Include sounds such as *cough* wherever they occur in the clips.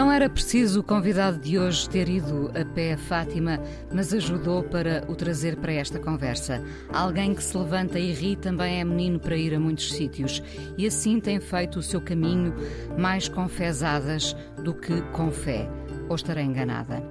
Não era preciso o convidado de hoje ter ido a pé a Fátima, mas ajudou para o trazer para esta conversa. Alguém que se levanta e ri também é menino para ir a muitos sítios e assim tem feito o seu caminho mais confesadas do que com fé ou estarei enganada?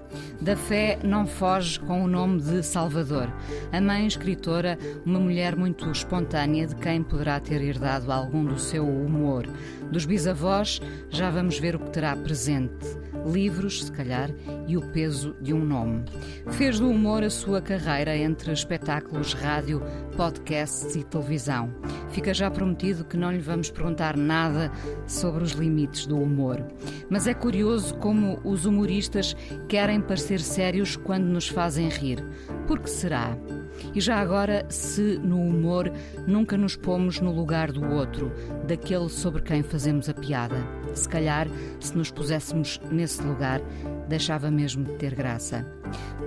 Da fé não foge com o nome de Salvador. A mãe escritora, uma mulher muito espontânea de quem poderá ter herdado algum do seu humor. Dos bisavós, já vamos ver o que terá presente livros, se calhar, e o peso de um nome. Fez do humor a sua carreira entre espetáculos, rádio, podcasts e televisão. Fica já prometido que não lhe vamos perguntar nada sobre os limites do humor. Mas é curioso como os humoristas querem parecer sérios quando nos fazem rir. Por que será? E já agora, se no humor nunca nos pomos no lugar do outro, daquele sobre quem fazemos a piada. Se calhar, se nos puséssemos nesse lugar, deixava mesmo de ter graça.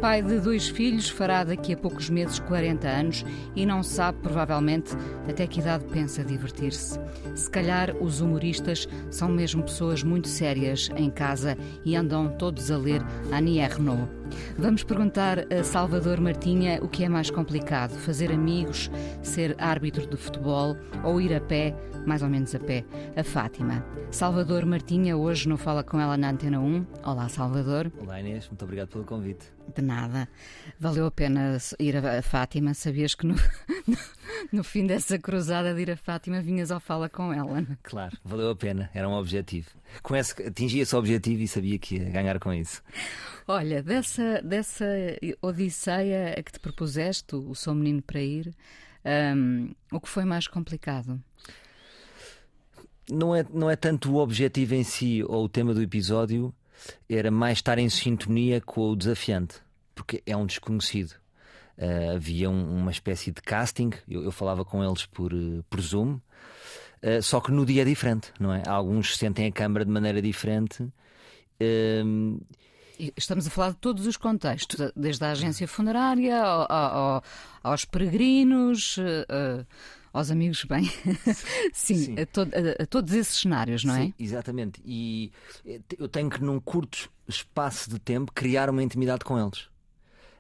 Pai de dois filhos, fará daqui a poucos meses 40 anos e não sabe, provavelmente, até que idade pensa divertir-se. Se calhar os humoristas são mesmo pessoas muito sérias em casa e andam todos a ler Annie Ernaux. Vamos perguntar a Salvador Martinha o que é mais complicado: fazer amigos, ser árbitro de futebol ou ir a pé, mais ou menos a pé, a Fátima. Salvador Martinha, hoje não fala com ela na Antena 1. Olá, Salvador. Olá, Inês, muito obrigado pelo convite. De nada. Valeu a pena ir a Fátima. Sabias que no, *laughs* no fim dessa cruzada de ir a Fátima vinhas ao Fala com ela? Não? Claro, valeu a pena, era um objetivo. Com esse, atingi esse objetivo e sabia que ia ganhar com isso. Olha, dessa, dessa odisseia a que te propuseste, o Sou Menino para Ir, um, o que foi mais complicado? Não é, não é tanto o objetivo em si ou o tema do episódio, era mais estar em sintonia com o desafiante, porque é um desconhecido. Uh, havia um, uma espécie de casting, eu, eu falava com eles por, uh, por Zoom, uh, só que no dia é diferente, não é? Alguns sentem a câmara de maneira diferente. Estamos a falar de todos os contextos, desde a agência funerária ao, ao, aos peregrinos, aos amigos, bem, *laughs* sim, sim. A, to a, a, todos esses cenários, não é? Sim, exatamente. E eu tenho que, num curto espaço de tempo, criar uma intimidade com eles.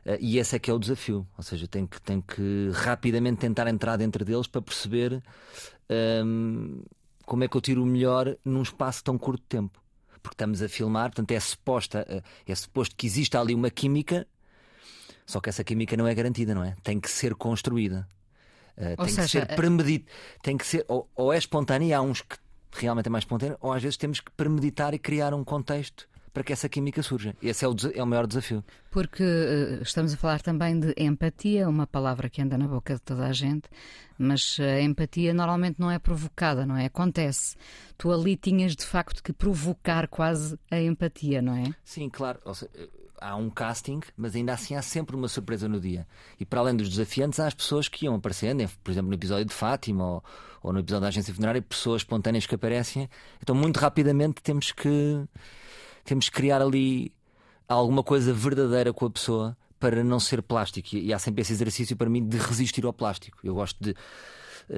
Uh, e esse é que é o desafio. Ou seja, tenho que, tenho que rapidamente tentar entrar dentro deles para perceber um, como é que eu tiro o melhor num espaço tão curto de tempo. Porque estamos a filmar, portanto é, suposta, uh, é suposto que exista ali uma química, só que essa química não é garantida, não é? Tem que ser construída. Uh, tem seja, que ser premeditado. Tem que ser, ou, ou é espontâneo, há uns que realmente é mais espontâneo, ou às vezes temos que premeditar e criar um contexto para que essa química surja. Esse é o, é o maior desafio. Porque uh, estamos a falar também de empatia, uma palavra que anda na boca de toda a gente, mas a empatia normalmente não é provocada, não é? Acontece. Tu ali tinhas de facto que provocar quase a empatia, não é? Sim, claro. Seja, há um casting, mas ainda assim há sempre uma surpresa no dia. E para além dos desafiantes, há as pessoas que iam aparecendo, por exemplo, no episódio de Fátima ou, ou no episódio da agência funerária, pessoas espontâneas que aparecem. Então, muito rapidamente temos que temos que criar ali alguma coisa verdadeira com a pessoa para não ser plástico. E há sempre esse exercício para mim de resistir ao plástico. Eu gosto de.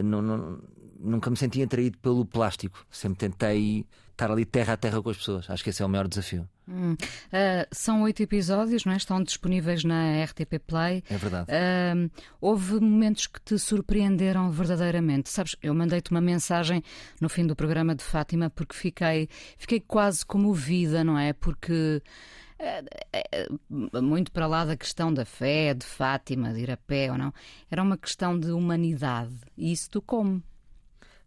Não, não, nunca me senti atraído pelo plástico. Sempre tentei estar ali terra a terra com as pessoas. Acho que esse é o maior desafio. Hum. Uh, são oito episódios, não é? estão disponíveis na RTP Play. É verdade. Uh, houve momentos que te surpreenderam verdadeiramente. Sabes, eu mandei-te uma mensagem no fim do programa de Fátima porque fiquei, fiquei quase comovida, não é? Porque. Uh, muito para lá da questão da fé, de Fátima, de ir a pé ou não, era uma questão de humanidade. E isso tu como?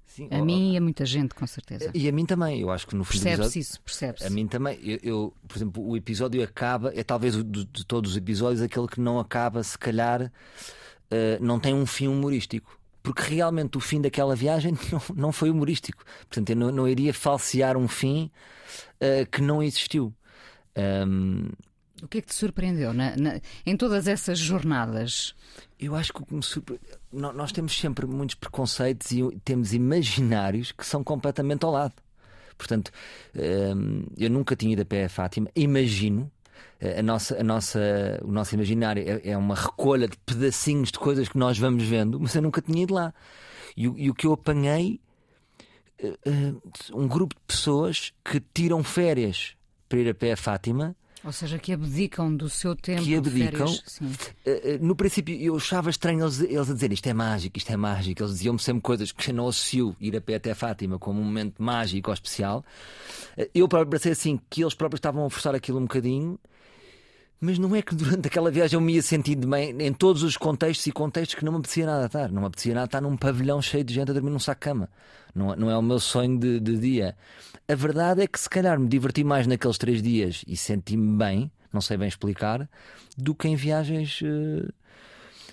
Sim, a mim e a muita gente, com certeza. E a mim também, eu acho que no fim Percebe-se isso, percebe-se. A mim também, eu, eu, por exemplo, o episódio acaba, é talvez de, de todos os episódios aquele que não acaba, se calhar, uh, não tem um fim humorístico porque realmente o fim daquela viagem *laughs* não, não foi humorístico. Portanto, eu não, não iria falsear um fim uh, que não existiu. Um... O que é que te surpreendeu na, na, em todas essas jornadas? Eu acho que surpre... nós temos sempre muitos preconceitos e temos imaginários que são completamente ao lado. Portanto, um, eu nunca tinha ido a pé a Fátima, imagino a nossa, a nossa, o nosso imaginário é, é, uma recolha de pedacinhos de coisas que nós vamos vendo, mas eu nunca tinha ido lá. E, e o que eu apanhei, uh, uh, um grupo de pessoas que tiram férias para ir a pé a Fátima. Ou seja, que abdicam do seu tempo. Que abdicam. Uh, no princípio, eu achava estranho eles, eles a dizerem isto é mágico, isto é mágico. Eles diziam-me sempre coisas que não associo ir a pé até Fátima como um momento mágico ou especial. eu próprio pensei assim que eles próprios estavam a forçar aquilo um bocadinho mas não é que durante aquela viagem eu me ia sentindo bem em todos os contextos e contextos que não me apetecia nada estar. Não me apetecia nada estar num pavilhão cheio de gente a dormir num saco-cama. Não, não é o meu sonho de, de, dia. A verdade é que se calhar me diverti mais naqueles três dias e senti-me bem, não sei bem explicar, do que em viagens uh,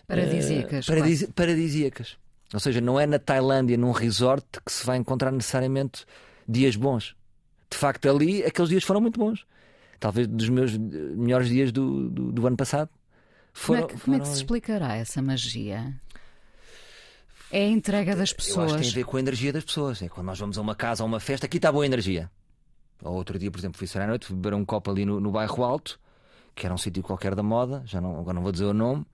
paradisíacas. Uh, paradis, paradisíacas. Ou seja, não é na Tailândia, num resort, que se vai encontrar necessariamente dias bons. De facto, ali aqueles dias foram muito bons talvez dos meus melhores dias do, do, do ano passado. Foram, como, é que, como é que se explicará essa magia? É a entrega das pessoas. Eu acho que tem a ver com a energia das pessoas. É quando nós vamos a uma casa ou uma festa, aqui está boa energia. Ou outro dia, por exemplo, fui sair à noite, fui beber um copo ali no, no bairro Alto, que era um sítio qualquer da moda, já não, agora não vou dizer o nome.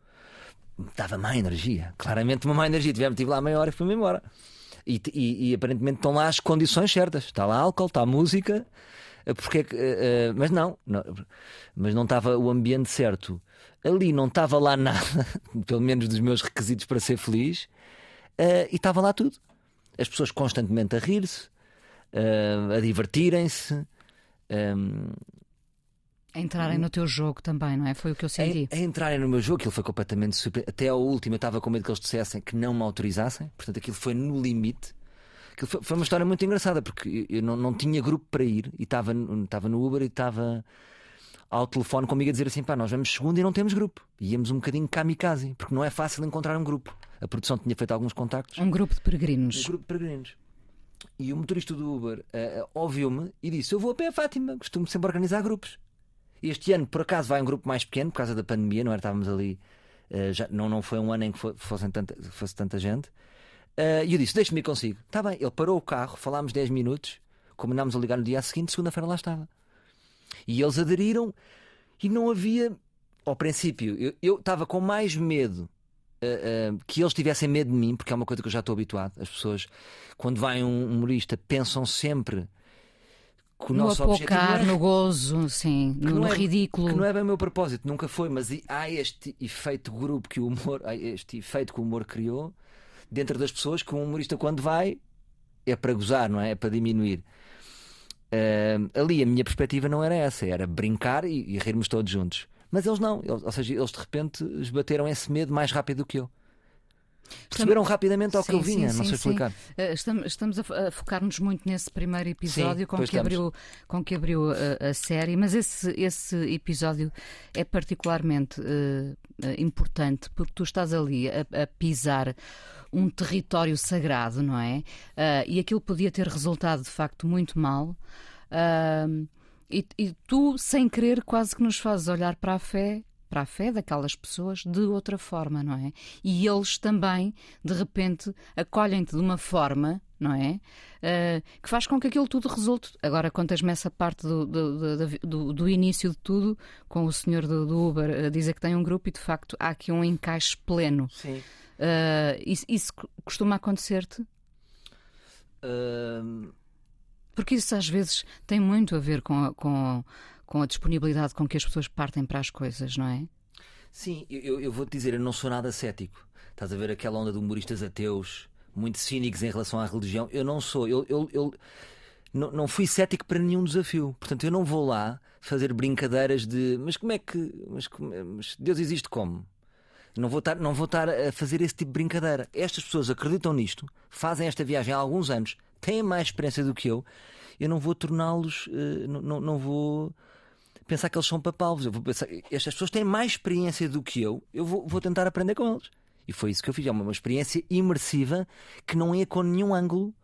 Estava má energia, claramente uma má energia. Tivemos, tive lá meia hora e fui-me embora. E, e, e, aparentemente estão lá as condições certas. Está lá álcool, está música, eh, porque, uh, mas não, não, mas não estava o ambiente certo. Ali não estava lá *laughs* nada, pelo menos dos meus requisitos para ser feliz, uh, e estava lá tudo. As pessoas constantemente a rir-se, uh, a divertirem-se. Um, a entrarem no teu jogo também, não é? Foi o que eu senti. A, a entrarem no meu jogo, aquilo foi completamente super. Até ao último eu estava com medo que eles dissessem que não me autorizassem, portanto aquilo foi no limite. Foi, foi uma história muito engraçada porque eu não, não tinha grupo para ir e estava no Uber e estava ao telefone comigo a dizer assim: pá, nós vamos segunda e não temos grupo. E íamos um bocadinho kamikaze, porque não é fácil encontrar um grupo. A produção tinha feito alguns contactos. Um grupo de peregrinos. Um grupo de peregrinos. E o motorista do Uber uh, ouviu-me e disse: Eu vou a pé a Fátima, costumo sempre organizar grupos. Este ano, por acaso, vai um grupo mais pequeno, por causa da pandemia, não era? Estávamos ali. Uh, já, não, não foi um ano em que fosse tanta, fosse tanta gente. Uh, e eu disse: Deixe-me ir consigo. Está bem. Ele parou o carro, falámos 10 minutos, combinámos a ligar no dia seguinte, segunda-feira lá estava. E eles aderiram e não havia. Ao princípio, eu, eu estava com mais medo Uh, uh, que eles tivessem medo de mim, porque é uma coisa que eu já estou habituado. As pessoas, quando vai um humorista, pensam sempre que o no nosso apocar, objetivo é... no gozo, sim, no, é, ridículo. Que não é bem o meu propósito, nunca foi, mas há este efeito grupo que o humor, este efeito que o humor criou dentro das pessoas que um humorista, quando vai, é para gozar, não é? É para diminuir. Uh, ali a minha perspectiva não era essa, era brincar e, e rirmos todos juntos. Mas eles não, eles, ou seja, eles de repente esbateram esse medo mais rápido do que eu. Perceberam rapidamente ao sim, que eu vinha, sim, não sei sim, explicar. Eh, estamos, estamos a focar-nos muito nesse primeiro episódio com, que abriu, com que abriu a, a, série, mas esse, esse episódio é particularmente uh, importante porque tu estás ali a, a pisar um território sagrado, não é? Uh, e aquilo podia ter resultado de facto muito mal. Uh, e, e, tu, sem querer, quase que nos fazes olhar para a fé, para a fé daquelas pessoas de outra forma, não é? E eles também, de repente, acolhem-te de uma forma, não é? Uh, que faz com que aquilo tudo resulte. Agora contas-me essa parte do, do, do, do, início de tudo, com o senhor do, Uber a dizer que tem um grupo e de facto há aqui um encaixe pleno. Sim. Uh, isso, isso, costuma acontecer-te? Uh... Porque isso às vezes tem muito a ver com a, com, com a disponibilidade com que as pessoas partem para as coisas, não é? Sim, eu, eu vou-te dizer, eu não sou nada cético. Estás a ver aquela onda de humoristas ateus, muito cínicos em relação à religião. Eu não sou. Eu, eu, eu não, não fui cético para nenhum desafio. Portanto, eu não vou lá fazer brincadeiras de mas como é que. Mas, mas Deus existe como? Não vou, estar, não vou estar a fazer esse tipo de brincadeira. Estas pessoas acreditam nisto, fazem esta viagem há alguns anos, têm mais experiência do que eu. Eu não vou torná-los. Uh, não, não vou pensar que eles são papalvos. Eu vou pensar, estas pessoas têm mais experiência do que eu. Eu vou, vou tentar aprender com eles. E foi isso que eu fiz. É uma, uma experiência imersiva que não é com nenhum ângulo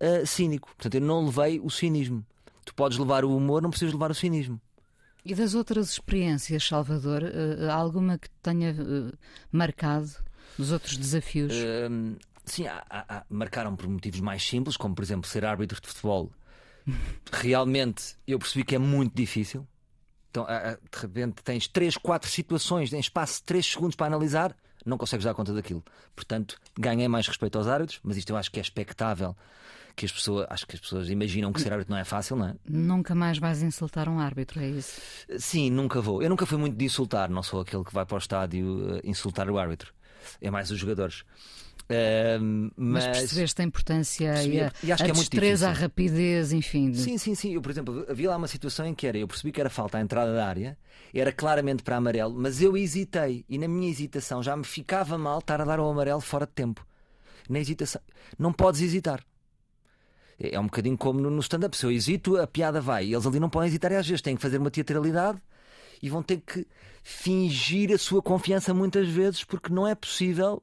uh, cínico. Portanto, eu não levei o cinismo. Tu podes levar o humor, não precisas levar o cinismo. E das outras experiências, Salvador, uh, alguma que te tenha uh, marcado dos outros desafios? Sim, há, há, marcaram por motivos mais simples, como por exemplo ser árbitro de futebol. *laughs* Realmente eu percebi que é muito difícil. Então, de repente tens 3, 4 situações em espaço de 3 segundos para analisar, não consegues dar conta daquilo. Portanto, ganhei mais respeito aos árbitros, mas isto eu acho que é expectável que as pessoas, acho que as pessoas imaginam que ser árbitro não é fácil, não é? Nunca mais vais insultar um árbitro, é isso? Sim, nunca vou. Eu nunca fui muito de insultar, não sou aquele que vai para o estádio uh, insultar o árbitro. É mais os jogadores. Uh, mas... mas percebeste a importância e a, e acho a que é destreza, a rapidez, enfim. Sim, sim, sim. Eu, por exemplo, havia lá uma situação em que era, eu percebi que era falta à entrada da área, era claramente para amarelo, mas eu hesitei e na minha hesitação já me ficava mal estar a dar o amarelo fora de tempo. Na hesitação, não podes hesitar. É, é um bocadinho como no stand-up. Se eu hesito, a piada vai. Eles ali não podem hesitar e às vezes têm que fazer uma teatralidade e vão ter que fingir a sua confiança muitas vezes porque não é possível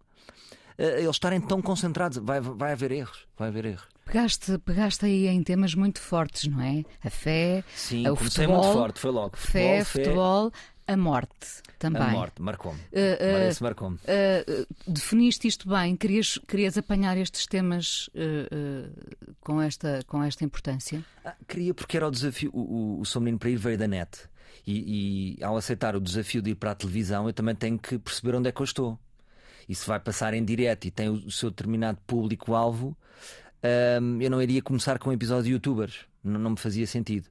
uh, eles estarem tão concentrados. Vai, vai haver erros. Vai haver erros. Pegaste, pegaste aí em temas muito fortes, não é? A fé, Sim, o futebol. muito forte, foi logo. Futebol, fé, futebol, a morte também. A morte, marcou-me. Uh, uh, marcou-me. Uh, definiste isto bem, querias, querias apanhar estes temas com, esta, com esta importância? Ah, queria, porque era o desafio. O, o, o Sou Menino para Ir veio da net. E, e, ao aceitar o desafio de ir para a televisão, eu também tenho que perceber onde é que eu estou. E se vai passar em direto e tem o, o seu determinado público-alvo, um, eu não iria começar com um episódio de youtubers. Não, não me fazia sentido.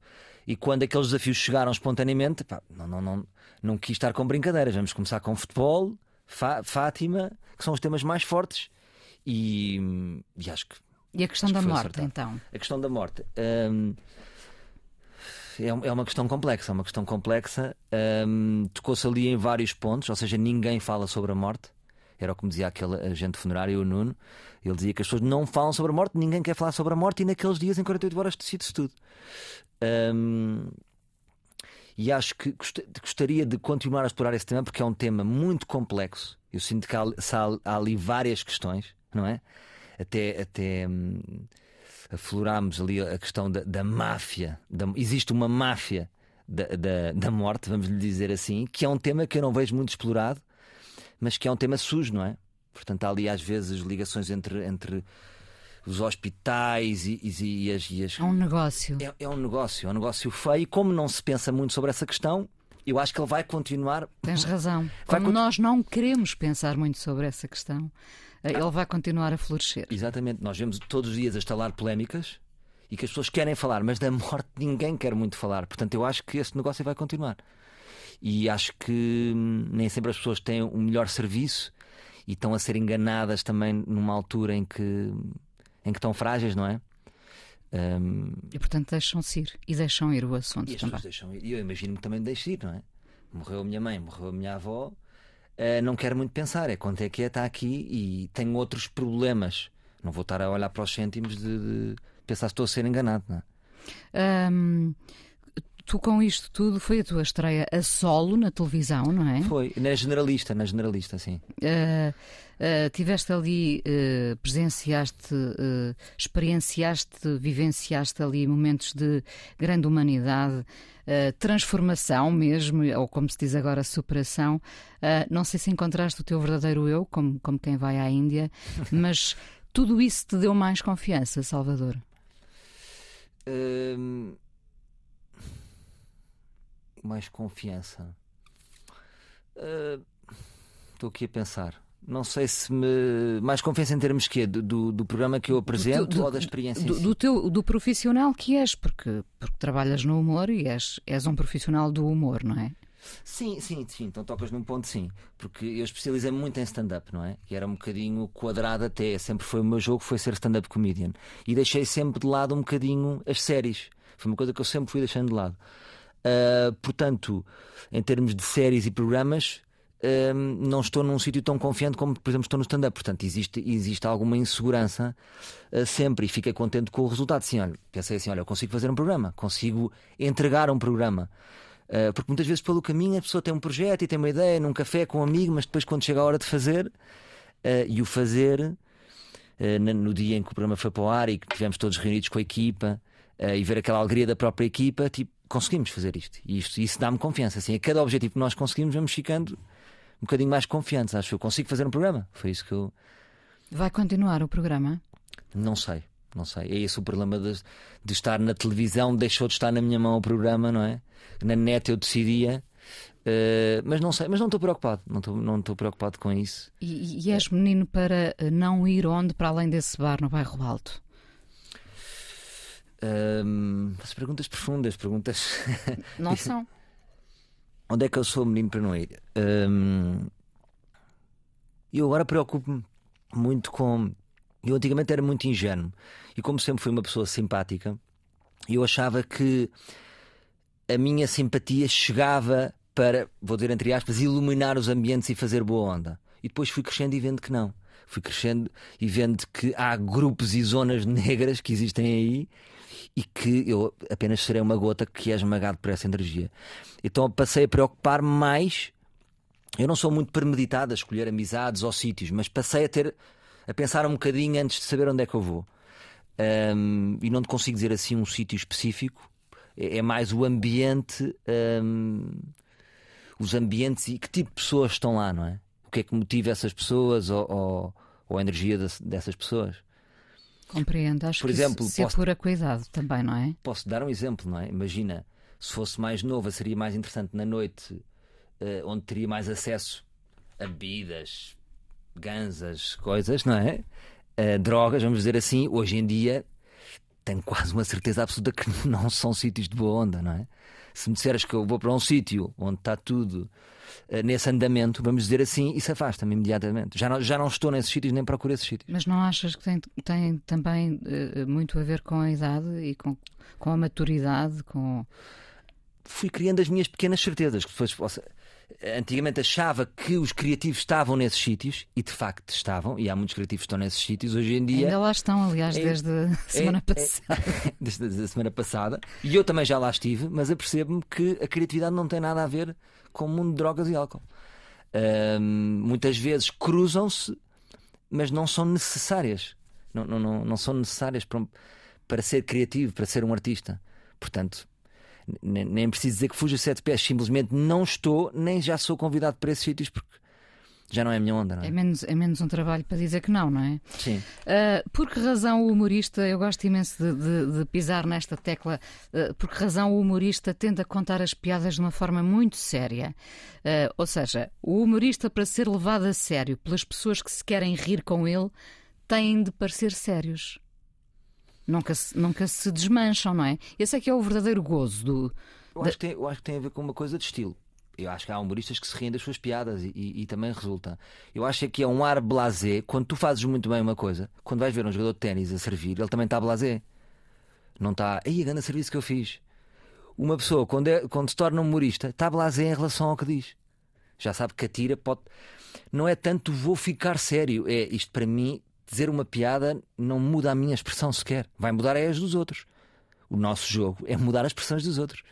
E quando aqueles desafios chegaram espontaneamente, pá, não, não, não, não quis estar com brincadeiras. Vamos começar com futebol, Fátima, que são os temas mais fortes. E, e acho que. E a questão da morte, acertado. então? A questão da morte. É, é uma questão complexa, é uma questão complexa. Hum, Tocou-se ali em vários pontos, ou seja, ninguém fala sobre a morte. Era o que me dizia aquele agente funerário, o Nuno. Ele dizia que as pessoas não falam sobre a morte, ninguém quer falar sobre a morte, e naqueles dias, em 48 horas, decide-se tudo. Um, e acho que gostaria de continuar a explorar esse tema porque é um tema muito complexo. Eu sinto que há, há ali várias questões, não é? Até, até hum, aflorámos ali a questão da, da máfia. Da, existe uma máfia da, da, da, morte, vamos lhe dizer assim, que é um tema que eu não vejo muito explorado, mas que é um tema sujo, não é? Portanto, há ali às vezes ligações entre, entre os hospitais e, e, e, as, e as. É um negócio. É, é, um negócio, é um negócio feio. E como não se pensa muito sobre essa questão, eu acho que ele vai continuar. Tens razão. Vai como nós não queremos pensar muito sobre essa questão, eh, ele vai continuar a florescer. Exatamente. Nós vemos todos os dias a estalar polémicas e que as pessoas querem falar, mas da morte ninguém quer muito falar. Portanto, eu acho que esse negócio vai continuar. E acho que hum, nem sempre as pessoas têm o melhor serviço e estão a ser enganadas também numa altura em que em que estão frágeis, não é? Um... E portanto deixam-se ir e deixam ir o assunto e as também. Deixam ir. E eu imagino que também deixe ir, não é? Morreu a minha mãe, morreu a minha avó, uh, não quero muito pensar, é quanto é que é, está aqui e tenho outros problemas. Não vou estar a olhar para os cêntimos de, de pensar se estou a ser enganado, não é? Um tu com isto tudo foi a tua estreia a solo na televisão, não é? Foi, na generalista, na generalista, sim. Uh, uh, tiveste ali, uh, presenciaste, experienciaste, vivenciaste ali momentos de grande humanidade, transformação mesmo, ou como se diz agora, superação. não sei se encontraste o teu verdadeiro eu, como, como quem vai à Índia, *laughs* mas tudo isso te deu mais confiança, Salvador? Hum, mais confiança. Uh, estou aqui a pensar. Não sei se me. Mais confiança em termos que do, do programa que eu apresento do, do, ou da experiência? Do, do, teu, do profissional que és, porque, porque trabalhas no humor e és, és um profissional do humor, não é? Sim, sim, sim. Então tocas num ponto, sim. Porque eu especializei muito em stand-up, não é? E era um bocadinho quadrado até. Sempre foi o meu jogo, foi ser stand-up comedian. E deixei sempre de lado um bocadinho as séries. Foi uma coisa que eu sempre fui deixando de lado. Uh, portanto, em termos de séries e programas, uh, não estou num sítio tão confiante como, por exemplo, estou no stand-up. Portanto, existe, existe alguma insegurança uh, sempre e fiquei contente com o resultado. Sim, olha, pensei assim: olha, eu consigo fazer um programa, consigo entregar um programa. porque muitas vezes pelo caminho a pessoa tem um projeto e tem uma ideia num café com um amigo, mas depois quando chega a hora de fazer, e o fazer no dia em que o programa foi para o ar e que tivemos todos reunidos com a equipa e ver aquela alegria da própria equipa, tipo, conseguimos fazer isto. E isto, isso dá-me confiança. Assim, a cada objetivo que nós conseguimos, vamos ficando um bocadinho mais confiantes. Acho que eu consigo fazer um programa. Foi isso que eu. Vai continuar o programa? Não sei, não sei. É esse o problema de, de estar na televisão, deixou de estar na minha mão o programa, não é? Na net eu decidia, eh, mas não sei, mas não estou preocupado, não estou não preocupado com isso. E, e és menino para eh, não ir onde para além desse bar no bairro Alto? As perguntas profundas, perguntas. *laughs* Não são. Onde é que eu sou menino para não ir? Ahm, eu agora preocupo-me muito com. Eu antigamente era muito ingênuo e, como sempre fui uma pessoa simpática, eu achava que a minha simpatia chegava para, vou dizer entre aspas, iluminar os ambientes e fazer boa onda. E depois fui crescendo e vendo que não. Fui crescendo e vendo que há grupos e zonas *laughs* negras que existem aí e que eu apenas serei uma gota que é esmagado por essa energia. Então passei a preocupar mais. Eu não sou muito premeditado a escolher amizades ou sítios, mas passei a ter a pensar um bocadinho antes de saber onde é que eu vou. Ahm, e não te consigo dizer assim um sítio específico. É, é mais o ambiente, ahm, os ambientes e que tipo de pessoas estão lá, não é? O que é que motiva essas pessoas ou, ou, ou a energia dessas pessoas? Compreendo. Acho Por que exemplo, isso posso- é pura cuidado também, não é? Posso dar um exemplo, não é? Imagina, se fosse mais nova, seria mais interessante na noite, eh, onde teria mais acesso a bebidas, ganzas, coisas, não é? Eh, drogas, vamos dizer assim. Hoje em dia, tenho quase uma certeza absoluta que *laughs* não são sítios de boa onda, não é? Se me disseres que eu vou para um sítio onde está tudo nesse andamento, vamos dizer assim, isso afasta-me imediatamente. Já não, já não estou nesses sítios nem procuro esses sítios. Mas não achas que tem, tem também eh, muito a ver com a idade e com, com a maturidade? Com... fui criando as minhas pequenas certezas. Que depois, possa- antigamente achava que os criativos estavam nesses sítios e de facto estavam, e há muitos criativos que estão nesses sítios hoje em dia. Ainda lá estão, aliás, É- desde a semana é- passada. *laughs* desde a semana passada, e eu também já lá estive, mas apercebo-me que a criatividade não tem nada a ver com o mundo de drogas e álcool. Muitas vezes cruzam-se, mas não são necessárias. Não, não, não, não são necessárias para, para ser criativo, para ser um artista. Portanto, ne- nem preciso dizer que fuja sete pés, simplesmente não estou, nem já sou convidado para esses sítios porque já não é a minha onda, não é? É menos, é menos um trabalho para dizer que não, não é? Sim. Ah, por que razão o humorista, eu gosto imenso de, de- de pisar nesta tecla, ah, por que razão o humorista tende a contar as piadas de uma forma muito séria? Ah, ou seja, o humorista, para ser levado a sério pelas pessoas que se querem rir com ele, têm de parecer sérios. Nunca se, nunca se desmancham, não é? Esse é que é o verdadeiro gozo do. Eu acho, que tem, eu acho que tem a ver com uma coisa de estilo. Eu acho que há humoristas que se riem das suas piadas e, e- e também resulta. Eu acho que é um ar blasé. Quando tu fazes muito bem uma coisa, quando vais ver um jogador de ténis a servir, ele também está blasé. Não está, aí a grande serviço que eu fiz. Uma pessoa, quando, é- quando se torna humorista, está blasé em relação ao que diz. Já sabe que atira, pode. Não é tanto vou ficar sério. É isto para mim, dizer uma piada não muda a minha expressão sequer. Vai mudar é as dos outros. O nosso jogo é mudar as expressões dos outros.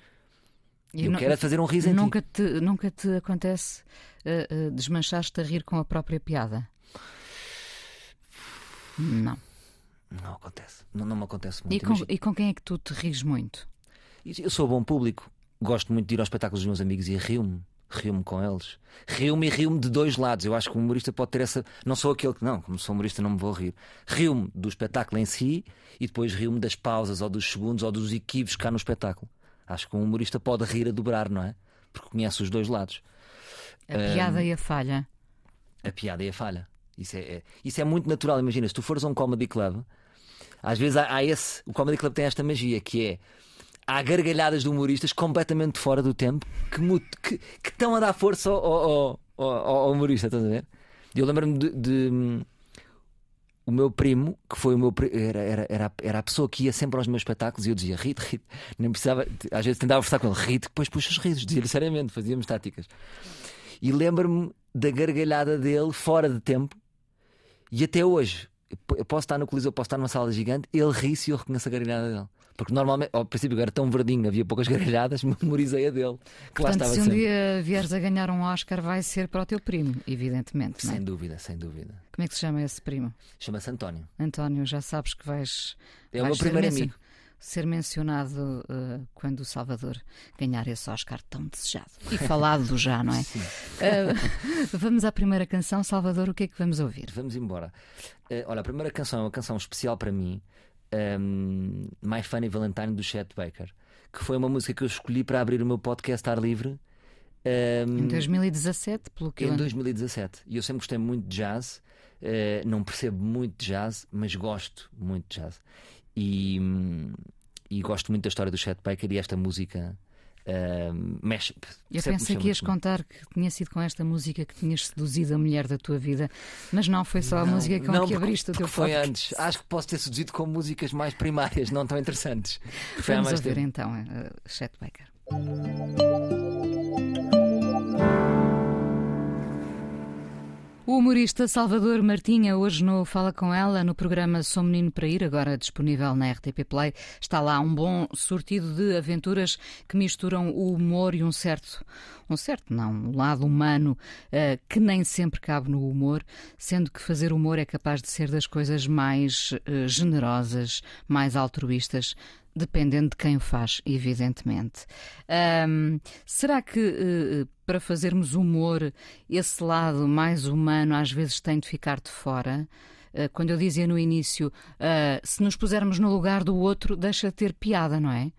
E Eu nu- quero é fazer um riso em ti. nunca te, nunca te acontece ah, ah, desmanchar-te a rir com a própria piada? Não. Não acontece. Não, não me acontece E muito. com, Imagina- e com quem é que tu te rires muito? Eu sou bom público. Gosto muito de ir aos espetáculos dos meus amigos e rio-me. Rio-me com eles. Rio-me e rio-me de dois lados. Eu acho que o humorista pode ter essa. Não sou aquele que. Não, como sou humorista, não me vou rir. Rio-me do espetáculo em si e depois rio-me das pausas ou dos segundos ou dos equívocos cá no espetáculo. Acho que um humorista pode rir a dobrar, não é? Porque conhece os dois lados. A piada e a falha. a piada e a falha. Isso é, é- isso é muito natural. Imagina, se tu fores a um comedy club, às vezes há, há esse. O comedy club tem esta magia que é. Há gargalhadas de humoristas completamente fora do tempo que, que, que estão a dar força ao, ao, ao- ao humorista, estás a ver? Eu lembro-me de, de, o meu primo, que foi o meu era, era, era, a pessoa que ia sempre aos meus espetáculos e eu dizia rite, rite, nem precisava, às vezes tentava conversar com ele, rite, depois puxas risos, dizia-lhe seriamente, fazíamos táticas. E lembro-me da gargalhada dele fora de tempo. E até hoje, eu posso estar no Coliseu, posso estar numa sala gigante, ele ri-se e eu reconheço a gargalhada dele. Porque normalmente, ao princípio era tão verdinho, havia poucas gargalhadas, *laughs* memorizei a dele. Que lá Portanto, estava se um sempre. dia vieres a ganhar um Oscar, vai ser para o teu primo, evidentemente. é? Sem dúvida, sem dúvida. Como é que se chama esse primo? Chama-se António. António, já sabes que vais. É o meu primeiro mencio- amigo. Ser mencionado eh, quando o Salvador ganhar esse Oscar tão desejado. E falado já, não é? *laughs* Eh, vamos à primeira canção. Salvador, o que é que vamos ouvir? Vamos embora. Eh, olha, a primeira canção é uma canção especial para mim, ehm, My Funny Valentine do Chet Baker, que foi uma música que eu escolhi para abrir o meu podcast Ar Livre. ehm, Em 2017, pelo que em ando- 2017. E eu sempre gostei muito de jazz. eh, não percebo muito de jazz, mas gosto muito de jazz. E, hum, e gosto muito da história do Chet Baker e esta música hum, mexe. Eu pensei que ias contar que tinha sido com esta música que tinhas seduzido a mulher da tua vida, mas não foi só a música com não, que porque- abriste o teu foi podcast. antes. Acho que posso ter seduzido com músicas mais primárias, não tão interessantes. Foi Vamos mais ouvir tempo. então uh, Chet Baker. O humorista Salvador Martinha, hoje no Fala Com Ela, no programa Sou Menino para Ir, agora disponível na RTP Play, está lá um bom sortido de aventuras que misturam o humor e um certo, um certo não, um lado humano eh, que nem sempre cabe no humor, sendo que fazer humor é capaz de ser das coisas mais eh, generosas, mais altruístas, dependendo de quem o faz, evidentemente. Ahm, será que eh, para fazermos humor, esse lado mais humano às vezes tem de ficar de fora? Eh, quando eu dizia no início, ah, se nos pusermos no lugar do outro, deixa de ter piada, não é?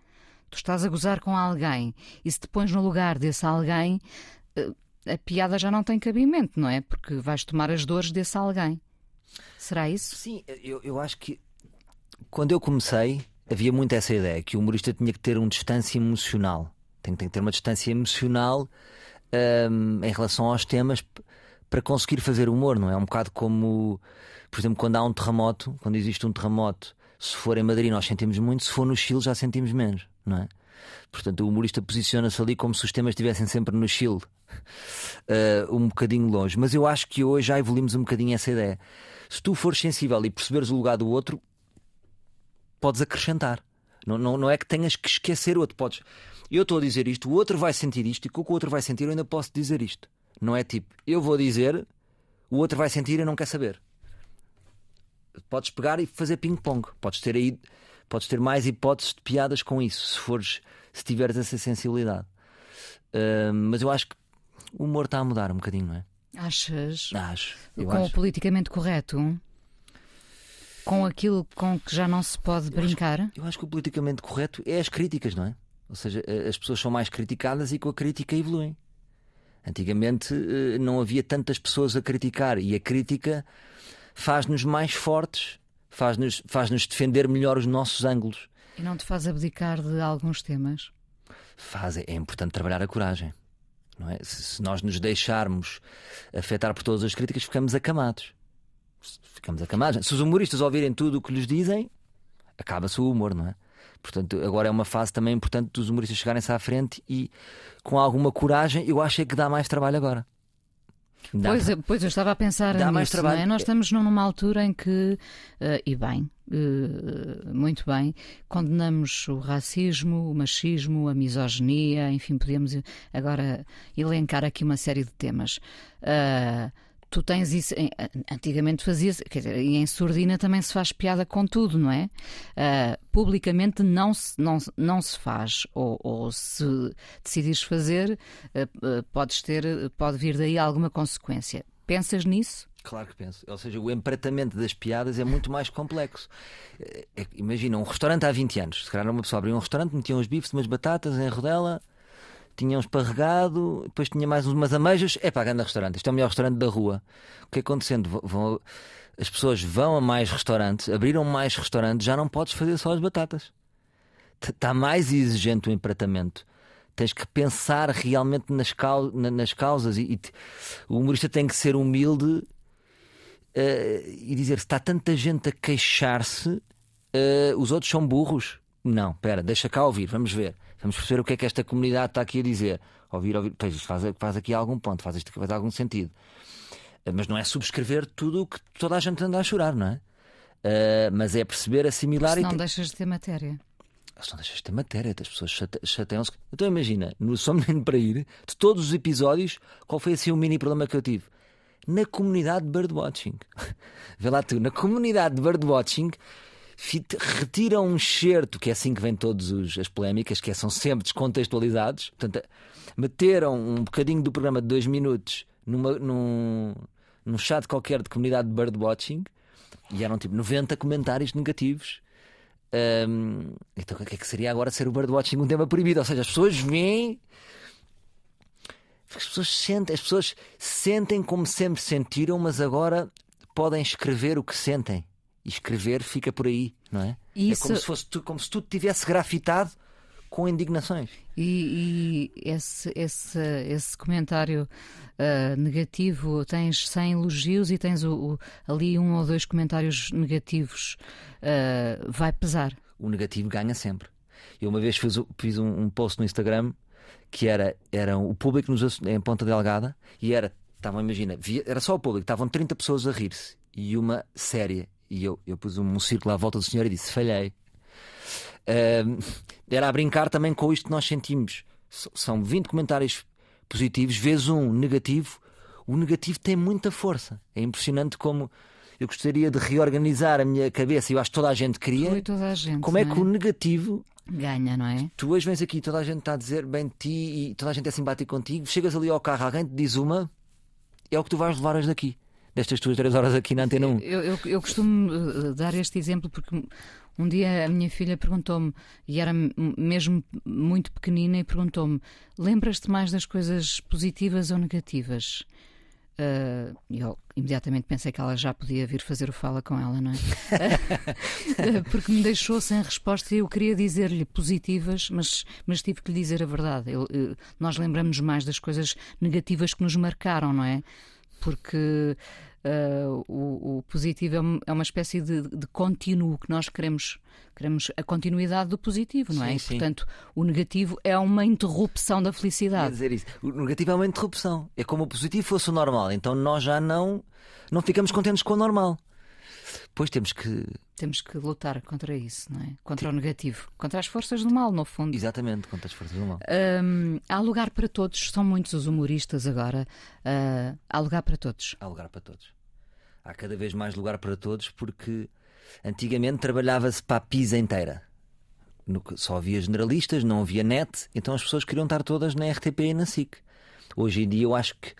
Tu estás a gozar com alguém e se te pões no lugar desse alguém, a piada já não tem cabimento, não é? Porque vais tomar as dores desse alguém. Será isso? Sim, eu, eu acho que quando eu comecei havia muito essa ideia que o humorista tinha que ter um distância emocional. Tem, tem que ter uma distância emocional hum, em relação aos temas para conseguir fazer humor, não é? É um bocado como, por exemplo, quando há um terremoto, quando existe um terremoto, se for em Madrid nós sentimos muito, se for no Chile já sentimos menos, não é? Portanto, o humorista posiciona-se ali como se os temas estivessem sempre no Chile, *laughs* eh, um bocadinho longe. Mas eu acho que hoje já evoluímos um bocadinho essa ideia. Se tu fores sensível e perceberes o lugar do outro, podes acrescentar. Não, não, não é que tenhas que esquecer o outro. Podes. Eu estou a dizer isto, o outro vai sentir isto, e com o que o outro vai sentir, eu ainda posso dizer isto. Não é tipo, eu vou dizer, o outro vai sentir e não quer saber. Podes pegar e fazer ping-pong. Podes ter aí, podes ter mais hipóteses de piadas com isso, se fores, se tiveres essa sensibilidade. Ah, mas eu acho que o humor está a mudar um bocadinho, não é? Achas? Acho. Com o acho. politicamente correto? Com aquilo com que já não se pode brincar? Eu acho que o politicamente correto é as críticas, não é? Ou seja, as pessoas são mais criticadas e com a crítica evoluem. Antigamente eh, não havia tantas pessoas a criticar e a crítica faz-nos mais fortes, faz-nos faz -nos defender melhor os nossos ângulos. E não te faz abdicar de alguns temas? Faz, é importante trabalhar a coragem. Não é? se, se nós nos deixarmos afetar por todas as críticas, ficamos acamados. Ficamos acamados. Se os humoristas ouvirem tudo o que lhes dizem, acaba-se o humor, não é? Portanto, agora é uma fase também importante dos humoristas chegarem-se à frente e com alguma coragem, eu acho é que dá mais trabalho agora. Dá Pois, eu- pois eu estava a pensar Dá nisso, mais trabalho. não é? Nós estamos numa altura em que, eh, e bem, eh, muito bem, condenamos o racismo, o machismo, a misoginia, enfim, podíamos agora elencar aqui uma série de temas. Ah, tu tens isso, antigamente fazia-se, quer dizer, e em surdina também se faz piada com tudo, não é? Ah, publicamente não se, não, não se faz, ou, ou se decidires fazer, ah, ah, podes ter, pode vir daí alguma consequência. Pensas nisso? Claro que penso. Ou seja, o empratamento das piadas é muito mais complexo. É- imagina, um restaurante há 20 anos. Se calhar uma pessoa abria um restaurante, metia uns bifes, umas batatas em rodela, tinha um esparregado, depois tinha mais umas ameijas. É para grande restaurante. Isto é o melhor restaurante da rua. O que é acontecendo? Vão- as pessoas vão a mais restaurantes, abriram mais restaurantes, já não podes fazer só as batatas. Está mais exigente o empratamento. Tens que pensar realmente nas, nas causas e, e o humorista tem que ser humilde eh, e dizer se está tanta gente a queixar-se, eh, os outros são burros. Não, espera, deixa cá ouvir, vamos ver. Vamos perceber o que é que esta comunidade está aqui a dizer. Ouvir, ouvir, pois isto faz, faz aqui algum ponto, faz isto que faz algum sentido. Eh, Mas não é subscrever tudo o que toda a gente anda a chorar, não é? Eh, mas é perceber, assimilar Se e não deixas de ter matéria. Se não deixas de ter matéria, as pessoas chate- chateiam-se. Então imagina, no Só Menino para Ir, de todos os episódios, qual foi assim o mini problema que eu tive? Na comunidade de birdwatching. *laughs* Vê lá tu, na comunidade de birdwatching retiram um excerto, que é assim que vem todas as polémicas, que é- são sempre descontextualizados. Portanto, meteram um bocadinho do programa de dois minutos numa, num, num chat qualquer de comunidade de birdwatching e eram tipo 90 comentários negativos. Ahm, então o que é que seria agora ser o birdwatching um tema proibido? Ou seja, as pessoas veem. As pessoas sentem, as pessoas sentem como sempre sentiram, mas agora podem escrever o que sentem. E escrever fica por aí, não é? Isso- É como se fosse tu, como se tudo tivesse grafitado com indignações. E, e esse, esse, esse comentário ah, negativo tens 100 elogios e tens o, o- ali um ou dois comentários negativos. ah, vai pesar. o negativo ganha sempre. Eu uma vez fiz, fiz um, um post no Instagram que era, era o público nos, em Ponta Delgada e era, estavam, imagina, via- era só o público, estavam 30 pessoas a rir-se e uma séria. E eu, eu pus um círculo à volta do senhor e disse: falhei. Ahm, era a brincar também com isto que nós sentimos. São 20 comentários positivos, vezes um negativo. O negativo tem muita força. É impressionante como eu gostaria de reorganizar a minha cabeça. e Eu acho que toda a gente queria. Foi toda a gente. Como é não que o negativo, ganha, não é? tu hoje vens aqui, toda a gente está a dizer bem de ti e toda a gente é simpático contigo, chegas ali ao carro, alguém te diz uma, é o que tu vais levar hoje daqui, destas tuas três horas aqui na Antena 1. Eu, eu, eu costumo uh, dar este exemplo porque um dia a minha filha perguntou-me, e era mesmo muito pequenina, e perguntou-me: lembras-te mais das coisas positivas ou negativas? Uh, E eu imediatamente pensei que ela já podia vir fazer o fala com ela, não é? *laughs* *laughs* Porque me deixou sem resposta e eu queria dizer-lhe positivas, mas, mas tive que lhe dizer a verdade. Eu- eu- nós lembramos mais das coisas negativas que nos marcaram, não é? Porque ah, o, o positivo é é uma espécie de, de contínuo que nós queremos, queremos a continuidade do positivo, não é? Sim, E, portanto, o negativo é uma interrupção da felicidade. dizer isso. O negativo é uma interrupção. É como o positivo fosse o normal. Então nós já não, não ficamos contentes com o normal. Pois temos que. Temos que lutar contra isso, não é? Contra o negativo, contra as forças do mal, no fundo. Exatamente, contra as forças do mal. Hum, há lugar para todos, são muitos os humoristas agora. Ah, há lugar para todos. Há lugar para todos. Há cada vez mais lugar para todos porque antigamente trabalhava-se para a pisa inteira. No só havia generalistas, não havia net, então as pessoas queriam estar todas na RTP e na SIC. Hoje em dia eu acho que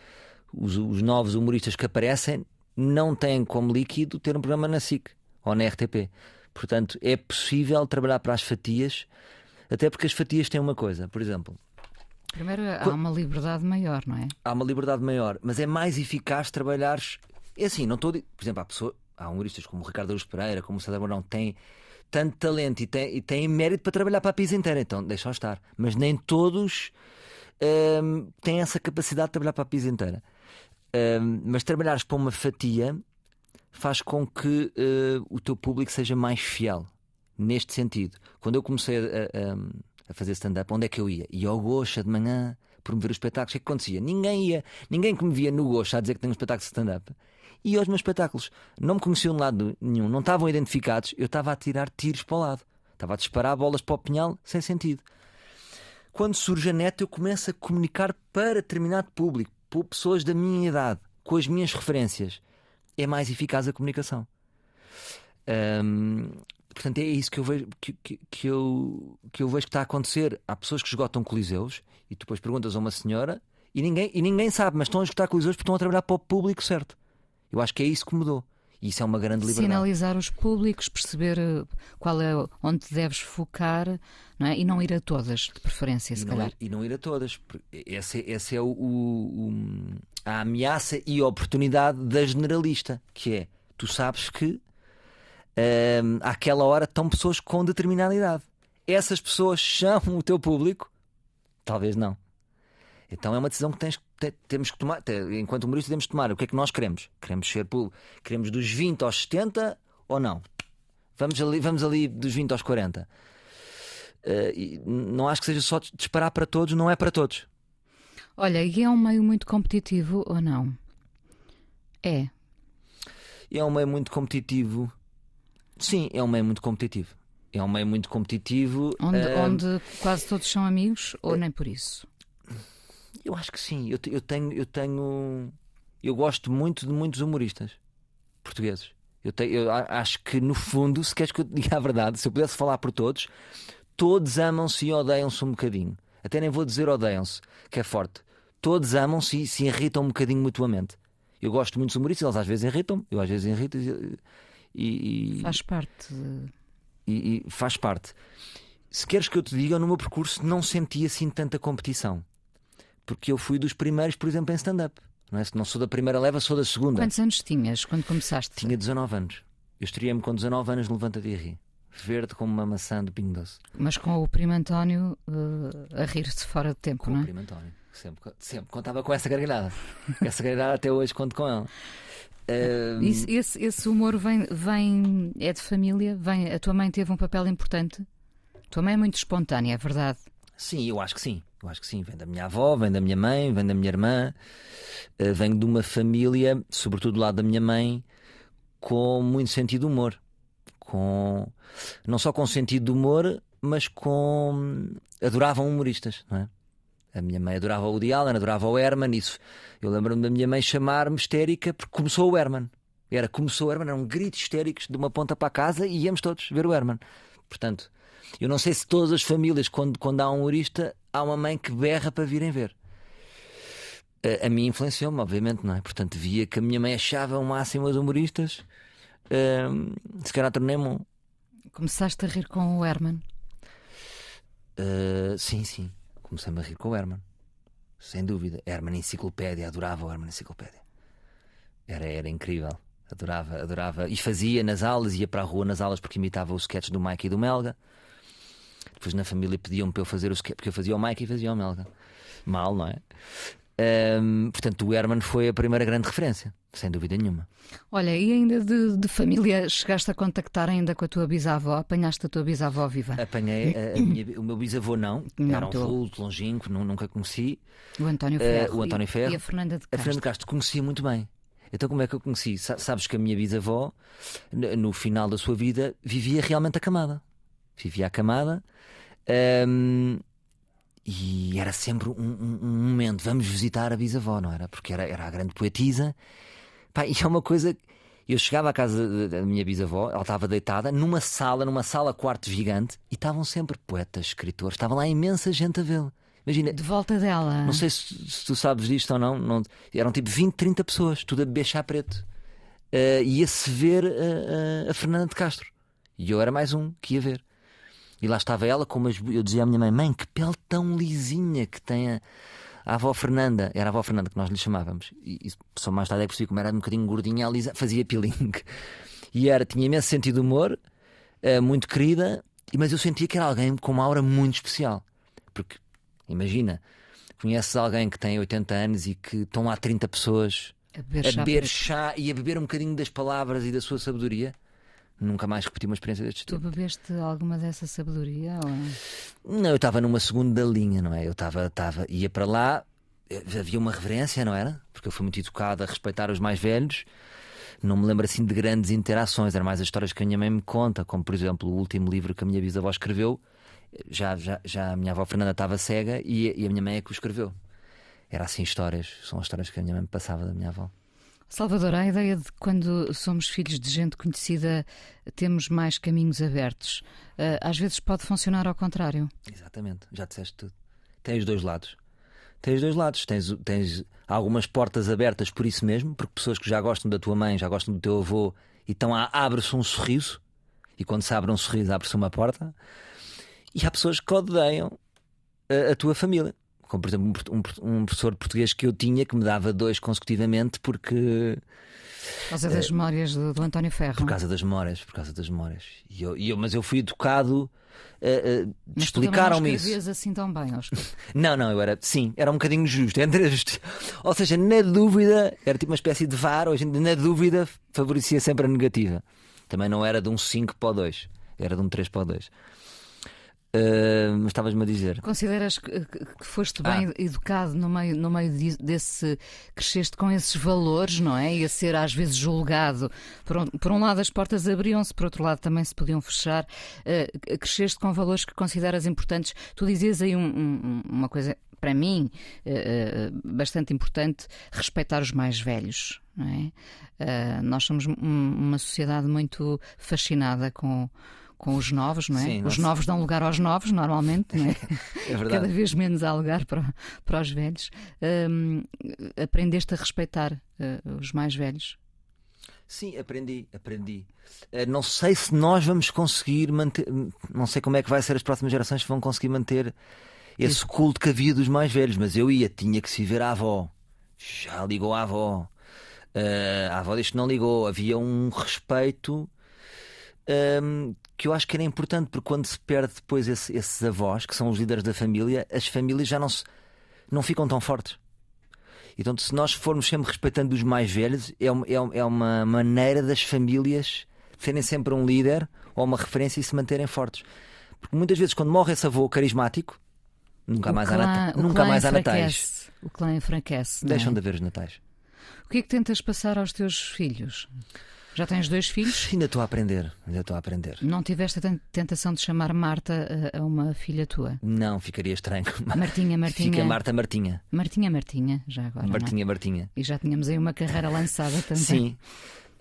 os, os novos humoristas que aparecem não têm como líquido ter um programa na SIC ou na RTP. Portanto, é possível trabalhar para as fatias, até porque as fatias têm uma coisa, por exemplo, Primeiro, há uma liberdade maior, não é? há uma liberdade maior, mas é mais eficaz trabalhares. É assim, não estou. Por exemplo, há, pessoa, há humoristas como o Ricardo Aruz Pereira, como o César Mourão, têm tanto talento e têm, e têm mérito para trabalhar para a pisa inteira, então deixa estar. Mas nem todos hum, têm essa capacidade de trabalhar para a pisa inteira. Mas trabalhares para uma fatia faz com que eh, o teu público seja mais fiel. Neste sentido, quando eu comecei a, a- a fazer stand-up, onde é que eu ia? Ia ao Gocha de manhã promover os espetáculos. O que é que acontecia? Ninguém ia, ninguém que me via no Gocha a dizer que tenho um espetáculo de stand-up ia aos meus espetáculos. Não me conheciam de lado nenhum, não estavam identificados. Eu estava a tirar tiros para o lado, estava a disparar bolas para o pinhal sem sentido. Quando surge a net, eu começo a comunicar para determinado público, por pessoas da minha idade, com as minhas referências. É mais eficaz a comunicação. Portanto, é isso que eu vejo que, que, que eu, que eu vejo que está a acontecer. Há pessoas que esgotam coliseus e tu depois perguntas a uma senhora e ninguém, e ninguém sabe, mas estão a esgotar coliseus porque estão a trabalhar para o público certo. Eu acho que é isso que mudou. E isso é uma grande liberdade. Sinalizar os públicos, perceber eh, qual é onde deves focar não é? e não ir a todas, de preferência, se e, não calhar. ir, e não ir a todas. Esse, é- é o, o- a ameaça e a oportunidade da generalista, que é tu sabes que hum, àquela hora estão pessoas com determinada idade. Essas pessoas *laughs* são o teu público? Talvez não. Então é uma decisão que tens, te- temos que tomar. te- enquanto humorista, temos que tomar. O que é que nós queremos? Queremos ser? Queremos dos 20 aos 70 ou não? Vamos ali, vamos ali dos 20 aos 40. Eh, e não acho que seja só disparar para todos, não é para todos. Olha, e é um meio muito competitivo ou não? É. É um meio muito competitivo. Sim, é um meio muito competitivo. É um meio muito competitivo. Onde, Ah, onde quase todos são amigos ou nem por isso? Eu acho que sim. Eu, eu tenho, eu tenho. Eu gosto muito de muitos humoristas portugueses. Eu, tenho, eu acho que, no fundo, se queres que eu te diga a verdade, se eu pudesse falar por todos, todos amam-se e odeiam-se um bocadinho. Até nem vou dizer odeiam-se, que é forte. Todos amam-se e se irritam um bocadinho mutuamente. Eu gosto muito dos humoristas, eles às vezes irritam-me, eu às vezes irrito e, e- Faz parte. e- e faz parte. Se queres que eu te diga, no meu percurso não senti assim tanta competição. Porque eu fui dos primeiros, por exemplo, em stand-up. Não, é? Não sou da primeira leva, sou da segunda. Quantos anos tinhas quando começaste? Tinha 19 anos. Eu estreiei-me com 19 anos no Levanta de Ri. Verde como uma maçã do Pingo Doce. Mas com o primo António eh, a rir-se fora de tempo, Com não o é? primo António. Sempre, sempre contava com essa gargalhada. *laughs* essa gargalhada até hoje conto com ela. Ahm, Isso- esse, esse humor vem, vem. é de família? Vem, a tua mãe teve um papel importante? A tua mãe é muito espontânea, é verdade. Sim, eu acho que sim. Eu acho que sim. Vem da minha avó, vem da minha mãe, vem da minha irmã. Eh, venho de uma família, sobretudo do lado da minha mãe, com muito sentido de humor. Com... Não só com sentido de humor, mas com. Adoravam humoristas, não é? A minha mãe adorava o Woody Allen, adorava o Herman. Isso. Eu lembro-me da minha mãe chamar-me histérica porque começou o Herman. Era começou o Herman, eram gritos histéricos de uma ponta para a casa e íamos todos ver o Herman. Portanto, eu não sei se todas as famílias, quando, quando há um humorista, há uma mãe que berra para virem ver. A, a mim influenciou-me, obviamente, não é? Portanto, via que a minha mãe achava o máximo os humoristas. Ahm, se calhar tornei-me um. Começaste a rir com o Herman. Ah, sim, sim. Comecei-me a rir com o Herman. Sem dúvida. Herman Enciclopédia, adorava o Herman Enciclopédia. Era, era incrível. Adorava, adorava. E fazia nas aulas, ia para a rua nas aulas porque imitava os sketches do Mike e do Melga. Depois na família pediam-me para eu fazer o sketch, porque eu fazia o Mike e fazia o Melga. Mal, não é? Ahm, portanto, o Herman foi a primeira grande referência, sem dúvida nenhuma. Olha, e ainda de, de família, chegaste a contactar ainda com a tua bisavó? Apanhaste a tua bisavó viva? Apanhei a- a minha- o meu bisavô, não, Não, era um vulto, longínquo, nu- nunca conheci. O António Eh, Ferro. o António e- Ferro. E a Fernanda de A Castro. Fernanda Castro conhecia muito bem. Então, como é que eu conheci? Sa- Sabes que a minha bisavó, no final da sua vida, vivia realmente acamada. Vivia acamada. Ahm, e era sempre um, um- um momento, vamos visitar a bisavó, não era? Porque era, era a grande poetisa. Pá, e é uma coisa. Eu chegava à casa da- minha bisavó, ela estava deitada numa sala, numa sala quarto gigante, e estavam sempre poetas, escritores, estavam lá imensa gente a vê-la. Imagina, De volta dela. não sei se, se tu sabes disto ou não, não- eram tipo 20, 30 pessoas, tudo a beber chá preto. Eh, Ia-se ver eh, eh, a Fernanda de Castro. E eu era mais um que ia ver. E lá estava ela, como eu dizia à minha mãe: Mãe, que pele tão lisinha que tem a, a avó Fernanda. Era a avó Fernanda que nós lhe chamávamos. E, e só mais tarde é que percebi como era um bocadinho gordinha, a Lisa fazia peeling. *laughs* E era, tinha imenso sentido de humor, eh, muito querida, mas eu sentia que era alguém com uma aura muito especial. Porque, imagina, conheces alguém que tem 80 anos e que estão lá 30 pessoas A beber a chá beber chá e a beber um bocadinho das palavras e da sua sabedoria. Nunca mais repeti uma experiência deste Tu tipo. bebeste alguma dessa sabedoria? Ou... Não, eu estava numa segunda linha, não é? Eu estava, estava, ia para lá, eh, havia uma reverência, não era? Porque eu fui muito educado a respeitar os mais velhos. Não me lembro assim de grandes interações, eram mais as histórias que a minha mãe me conta, como por exemplo o último livro que a minha bisavó escreveu. Já, já, já a minha avó Fernanda estava cega e, e a minha mãe é que o escreveu. Era assim histórias, são as histórias que a minha mãe me passava da minha avó. Salvador, a ideia de que quando somos filhos de gente conhecida temos mais caminhos abertos, eh, às vezes pode funcionar ao contrário. Exatamente, já disseste tudo. Tem os dois lados. Tem os dois lados. Tens, tens algumas portas abertas por isso mesmo, porque pessoas que já gostam da tua mãe, já gostam do teu avô, então abre-se um sorriso, e quando se abre um sorriso, abre-se uma porta. E há pessoas que odeiam a, a tua família. Como, por exemplo, um, um professor de português que eu tinha que me dava dois consecutivamente porque Por causa das memórias do, do António Ferro. por causa das memórias, por causa das memórias. E eu, e eu- mas eu fui educado. Uh, uh, tu também não explicaram-me isso. escrevias assim tão bem, Oscar. *laughs* Não, não, eu era, sim, era um bocadinho justo. *laughs* Entre as justi- Ou seja, na dúvida, era tipo uma espécie de VAR, hoje na dúvida favorecia sempre a negativa. Também não era de um 5 para o 2, era de um 3 para o 2. Uh, mas estavas-me a dizer. Consideras que, que foste bem ah. educado no meio, no meio desse. cresceste com esses valores, não é? E a ser às vezes julgado. Por um, por um lado as portas abriam-se, por outro lado também se podiam fechar. Uh, cresceste com valores que consideras importantes. Tu dizias aí um, um, uma coisa, para mim, uh, bastante importante: respeitar os mais velhos. Não é? nós somos uma sociedade muito fascinada com com os novos, não é? Sim, os novos dão lugar aos novos, normalmente, não é? *laughs* é verdade. Cada vez menos há lugar para, para os velhos. Um, aprendeste a respeitar uh, os mais velhos? Sim, aprendi, aprendi. Uh, não sei se nós vamos conseguir manter, não sei como é que vai ser as próximas gerações que vão conseguir manter esse Isso. culto que havia dos mais velhos, mas eu ia, tinha que se ver à avó. Já ligou à avó. Uh, a avó diz que não ligou. Havia um respeito um, que eu acho que era importante, porque quando se perde depois esse, esses avós, que são os líderes da família, as famílias já não, se, não ficam tão fortes. Então, se nós formos sempre respeitando os mais velhos, é uma, é, é uma maneira das famílias serem sempre um líder ou uma referência e se manterem fortes. Porque muitas vezes, quando morre esse avô carismático, nunca o mais clã, há, nunca mais há natais. O clã enfraquece. Deixam é? de haver os natais. O que é que tentas passar aos teus filhos? Já tens dois filhos? Ainda estou a aprender, ainda estou a aprender. Não tiveste a tentação de chamar Marta a uma filha tua? Não, ficaria estranho. *laughs* Martinha, Martinha. Fica Marta Martinha. Martinha, Martinha, já agora. É? Martinha, é? Martinha. E já tínhamos aí uma carreira lançada *laughs* também. Sim.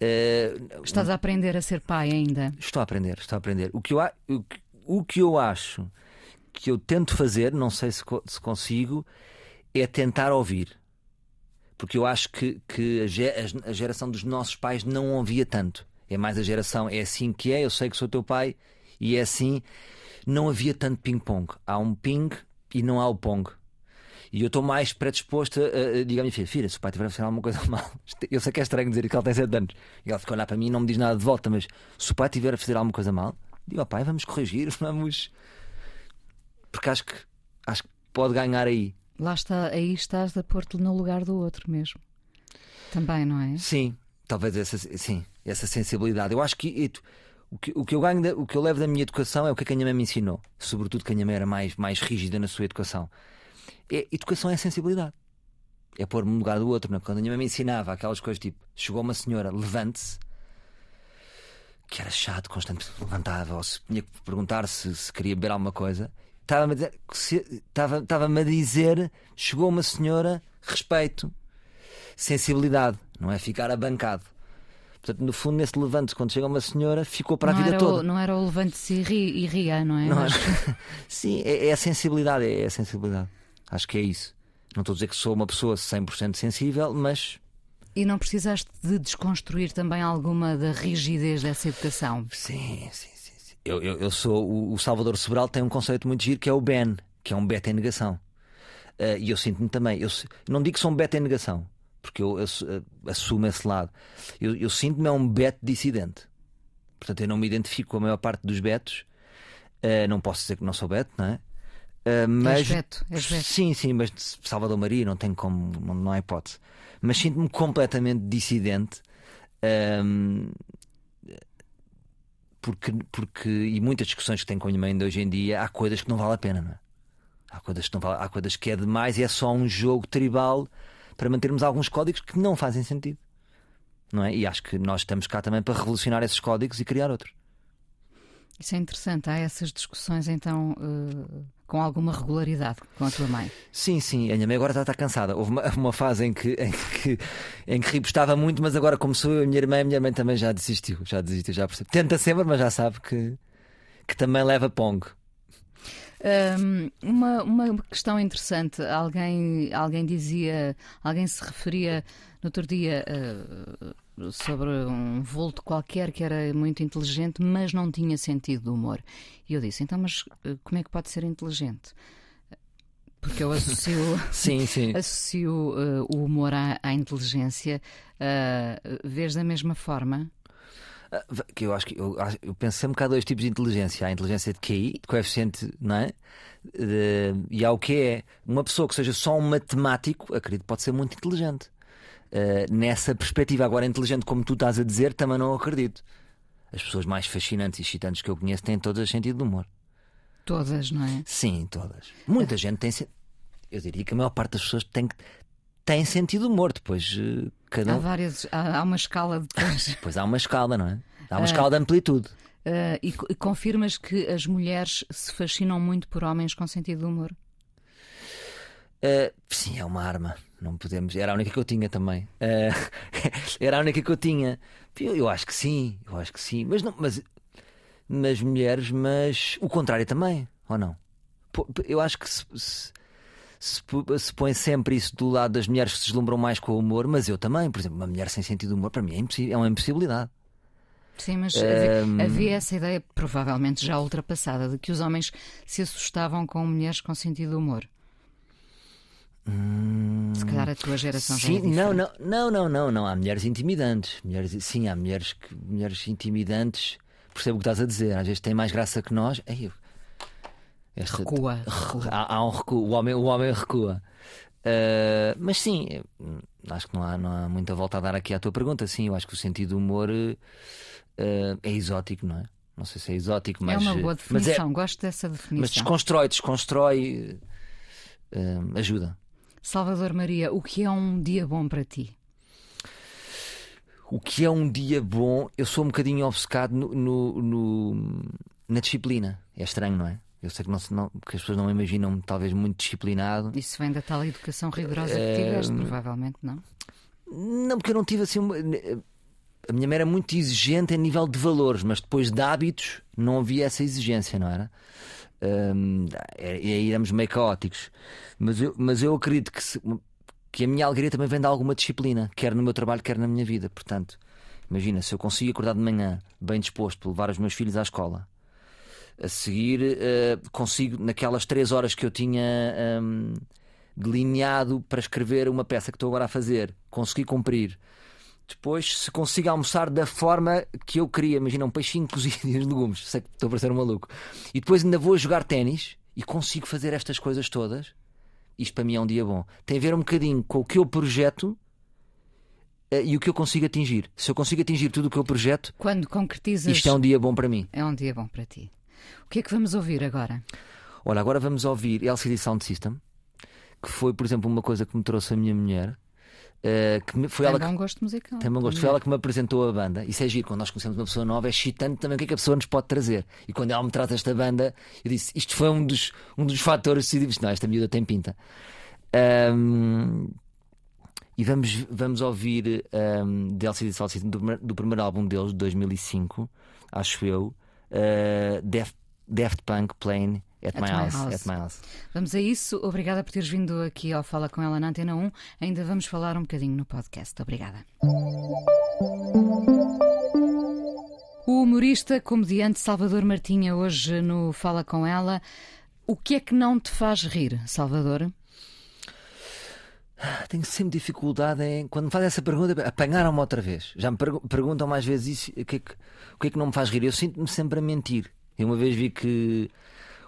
Uh, Estás a aprender a ser pai ainda? Estou a aprender, estou a aprender. O que eu, o, o que eu acho que eu tento fazer, não sei se, se consigo, é tentar ouvir porque eu acho que, que a, geração dos nossos pais não ouvia tanto. É mais a geração, é assim que é, eu sei que sou teu pai e é assim. Não havia tanto ping-pong. Há um ping e não há o pong. E eu estou mais predisposto a, a dizer à minha filha: Filha, se o pai tiver a fazer alguma coisa *laughs* mal, eu sei que é estranho dizer que ela tem 7 anos. E ela fica a olhar para mim e não me diz nada de volta, mas se o pai tiver a fazer alguma coisa mal, digo ao pai: vamos corrigir, *laughs* vamos. Porque acho que, acho que pode ganhar aí. Lá está, aí estás a pôr-te no lugar do outro mesmo. Também, não é? Sim, talvez essa, sim, essa sensibilidade. Eu acho que, o que o que eu ganho, o que eu levo da minha educação é o que a minha mãe me ensinou, sobretudo que a minha mãe era mais, mais rígida na sua educação. É, educação é sensibilidade. É pôr-me no lugar do outro. Não? É? Quando a minha mãe me ensinava aquelas coisas tipo: chegou uma senhora, levante-se, que era chato, constantemente levantava, ou se tinha que perguntar se, se queria beber alguma coisa, Estava-me a dizer, estava, a dizer, chegou uma senhora, respeito, sensibilidade, não é ficar abancado. Portanto, no fundo, nesse levante, quando chega uma senhora, ficou para não a vida toda. O, não era o levante-se e, ri, e ria, não é? Não Mas... *laughs* Sim, é, é, a sensibilidade, é, é a sensibilidade. Acho que é isso. Não estou a dizer que sou uma pessoa 100% sensível, mas e não precisaste de desconstruir também alguma da rigidez dessa educação? Sim, sim, eu, eu, eu sou. O, o, Salvador Sobral tem um conceito muito giro que é o Ben, que é um beta em negação. Uh, e eu sinto-me também. Eu não digo que sou um beta em negação, porque eu, eu uh, assumo esse lado. Eu, eu sinto-me é um beto dissidente. Portanto, eu não me identifico com a maior parte dos betos. Uh, não posso dizer que não sou beto, não é? Uh, mas, és beto, és beto. Sim, sim, mas Salvador Maria não tem como, não, não há hipótese. Mas sinto-me completamente dissidente. Uh, porque, porque e muitas discussões que tenho com a minha mãe hoje em dia, há coisas que não vale a pena, não é? Há coisas que, não vale, há coisas que é demais e é só um jogo tribal para mantermos alguns códigos que não fazem sentido. Não é? E acho que nós estamos cá também para revolucionar esses códigos e criar outros. Isso é interessante. Há essas discussões então uh, com alguma regularidade com a tua mãe? Sim, sim. A minha mãe agora está, está cansada. Houve uma, *laughs* uma fase em que, em que, em que estava muito, mas agora, eu, a minha irmã, a minha mãe também já desistiu. Já desistiu, já percebe. Tenta sempre, mas já sabe que, que também leva pong. Um, uma, uma questão interessante. Alguém, alguém dizia, alguém se referia no outro dia. Uh, sobre um vulto qualquer que era muito inteligente, mas não tinha sentido de humor. E eu disse: então, mas eh, como é que pode ser inteligente? Porque eu associo, *laughs* *laughs* sim, sim. associo uh, o humor à, à inteligência. Uh, vês da mesma forma? que eu acho que eu, eu penso sempre que há dois tipos de inteligência: há a inteligência de QI, de coeficiente, não é? De, e há o que é uma pessoa que seja só um matemático, acredito, pode ser muito inteligente. Uh, nessa perspectiva, agora inteligente, como tu estás a dizer, também não acredito. As pessoas mais fascinantes e excitantes que eu conheço têm todas sentido de humor. Todas, não é? Sim, todas. Muita gente tem. Eu diria que a maior parte das pessoas tem, tem sentido de humor. Depois, eh, cada Há várias, há, há uma escala. Depois *laughs* há uma escala, não é? Há uma escala de amplitude. Ah, e, e confirmas que as mulheres se fascinam muito por homens com sentido de humor? Uh, sim, é uma arma. Não podemos. Era a única que eu tinha também. Uh, *laughs* era a única que eu tinha. Eu, eu acho que sim, eu acho que sim. Mas não, mas, mas mulheres, mas o contrário também, ou não? Eu acho que se, se, se, se põe sempre isso do lado das mulheres que se deslumbram mais com o humor, mas eu também, por exemplo, uma mulher sem sentido de humor, para mim é, impossi- é uma impossibilidade. Sim, mas havia, Ahm. havia essa ideia, provavelmente já ultrapassada, de que os homens se assustavam com mulheres com sentido de humor. Se calhar a tua geração já é Sim, não, não, não, não, não, não. Há mulheres intimidantes. Mulheres, sim, há mulheres, que, mulheres intimidantes. Percebo o que estás a dizer. Às vezes têm mais graça que nós. Ei, eu- esta- Recua, recua. Há, há um recuo. O homem, o homem recua. Ah, mas sim, hum, acho que não há, não há muita volta a dar aqui à tua pergunta. Sim, eu acho que o sentido do humor eh, é exótico, não é? Não sei se é exótico, mas. é uma boa mas é- definição, gosto dessa mas definição. desconstrói, desconstrói. eh, ajuda. Salvador Maria, o que é um dia bom para ti? O que é um dia bom, eu sou um bocadinho obcecado no, no- no- na disciplina. É estranho, não é? Eu sei que, não, não- que as pessoas não imaginam talvez muito disciplinado. Isso vem da tal educação rigorosa que Eh, tiveste, provavelmente, não? Não, porque eu não tive assim. uma- A minha mãe era muito exigente a nível de valores, mas depois de hábitos não havia essa exigência, não era? Hum, e aí éramos meio caóticos. Mas eu, mas eu acredito que, se- que a minha alegria também vem de alguma disciplina, quer no meu trabalho, quer na minha vida. Portanto, imagina, se eu consigo acordar de manhã bem disposto para levar os meus filhos à escola, a seguir eh, consigo, naquelas três horas que eu tinha hum, delineado para escrever uma peça que estou agora a fazer, consegui cumprir. Depois, se consigo almoçar da forma que eu queria, imagina um peixinho *laughs* cozido e os legumes, sei que estou a parecer um maluco, e depois ainda vou jogar ténis e consigo fazer estas coisas todas, isto para mim é um dia bom. Tem a ver um bocadinho com o que eu projeto eh, e o que eu consigo atingir. Se eu consigo atingir tudo o que eu projeto, Quando concretizas, isto é um dia bom para mim. é um dia bom para ti. O que é que vamos ouvir agora? Olha, agora vamos ouvir LCD Sound System, que foi, por exemplo, uma coisa que me trouxe a minha mulher. Eh, que foi Tem ela que bom gosto musical. Tem bom gosto. Foi ela que me apresentou a banda. Isso é giro, quando nós conhecemos uma pessoa nova, é excitante também o que é que a pessoa nos pode trazer. E quando ela me traz esta banda, eu disse: Isto foi um dos, um dos fatores decisivos. Não, esta miúda tem pinta. Ahm, e vamos, vamos ouvir um, de LCD Sound System do, primeiro- do primeiro álbum deles, de 2005, acho eu, uh, Daft, Daft Punk Playing at, my, house, At my house. Vamos a isso. Obrigada por teres vindo aqui ao Fala com ela na Antena 1. Ainda vamos falar um bocadinho no podcast. Obrigada. O humorista, comediante Salvador Martinha, hoje no Fala com ela. O que é que não te faz rir, Salvador? Tenho sempre dificuldade em, quando me fazem essa pergunta, apanharam-me outra vez. Já me pergu- perguntam mais vezes isso, o que, é que, o que é que não me faz rir? Eu sinto-me sempre a mentir. Eu uma vez vi que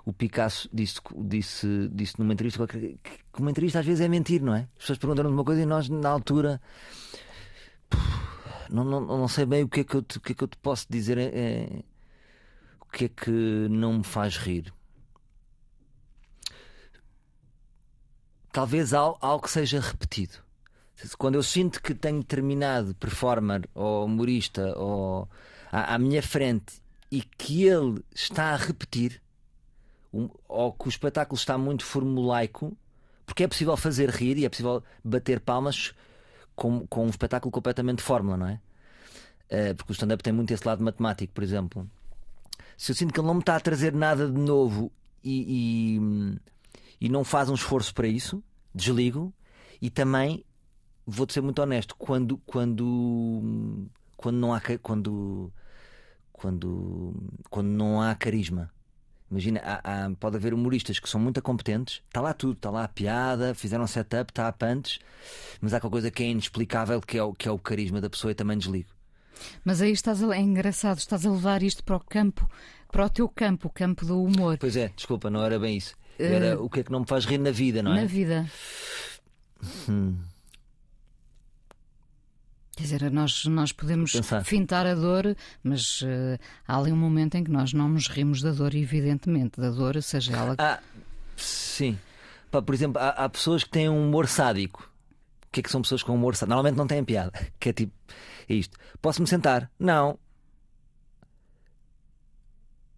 o Picasso disse, disse, disse numa entrevista que que uma entrevista às vezes é mentir, não é? As pessoas perguntam-nos uma coisa e nós, na altura, não, não, não sei bem o que é que eu te, o que é que eu te posso dizer. é- é- o que é que não me faz rir? talvez al- algo que seja repetido. Quando eu sinto que tenho determinado performer ou humorista ou à, à minha frente e que ele está a repetir, um- ou que o espetáculo está muito formulaico, porque é possível fazer rir e é possível bater palmas com, com um espetáculo completamente de fórmula, não é? Eh, porque o stand-up tem muito esse lado matemático, por exemplo. Se eu sinto que ele não me está a trazer nada de novo e, e, e não faz um esforço para isso, desligo e também vou-te ser muito honesto, quando quando quando não há quando quando quando não há carisma. Imagina, há- há- pode haver humoristas que são muito competentes, está lá tudo, está lá a piada, fizeram setup, está a punch, mas há qualquer coisa que é inexplicável que é o, que é o carisma da pessoa e também desligo. Mas aí estás a... é engraçado, estás a levar isto para o campo, para o teu campo, o campo do humor. Pois é, desculpa, não era bem isso. Era o que é que não me faz rir na vida, não é? Na vida. Hum. Quer dizer, nós, nós podemos Pensar. fintar a dor, mas eh, há ali um momento em que nós não nos rimos da dor, evidentemente, da dor, seja ela. Ah, sim. Pá, por exemplo, há, há pessoas que têm um humor sádico. O que é que são pessoas com humor sádico? Normalmente não têm piada. *laughs* Que é tipo, é isto. Posso-me sentar? Não.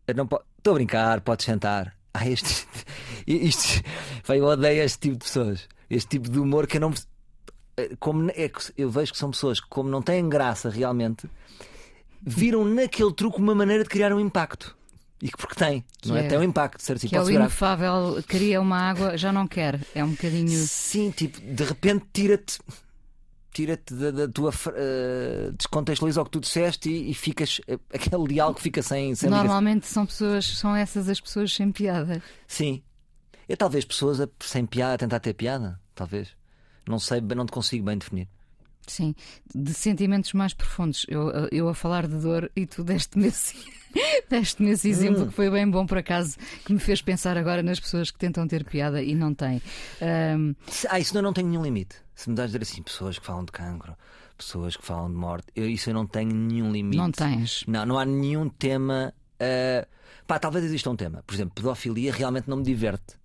Eu não po- Estou a brincar, podes sentar. *laughs* Ah, este. *laughs* Isto. Vai, eu odeio este tipo de pessoas. Este tipo de humor que eu não. Eh, Como é que eu vejo que são pessoas que, como não têm graça realmente, viram naquele truque uma maneira de criar um impacto. E que porque tem, não é? é- Tem um impacto, certo? Que é o virar. inefável, queria uma água, já não quer. É um bocadinho. Sim, tipo, de repente tira-te tira-te da, da tua eh, descontextualiza o que tu disseste e, e ficas eh, aquele diálogo que fica sem, sem ligação. Normalmente são pessoas, são essas as pessoas sem piada. Sim. É talvez pessoas a- sem piada a tentar ter piada, talvez. Não sei, não te consigo bem definir. Sim, de sentimentos mais profundos. Eu, eu a falar de dor e tu deste-me *laughs* esse, deste esse exemplo que foi bem bom por acaso, que me fez pensar agora nas pessoas que tentam ter piada e não têm. Se- Ah, isso eu não tenho nenhum limite. Se me dás dizer assim, pessoas que falam de cancro, pessoas que falam de morte, eu, isso eu não tenho nenhum limite. não tens. Não, não há nenhum tema. eh, Pá, talvez exista um tema. Por exemplo, pedofilia realmente não me diverte.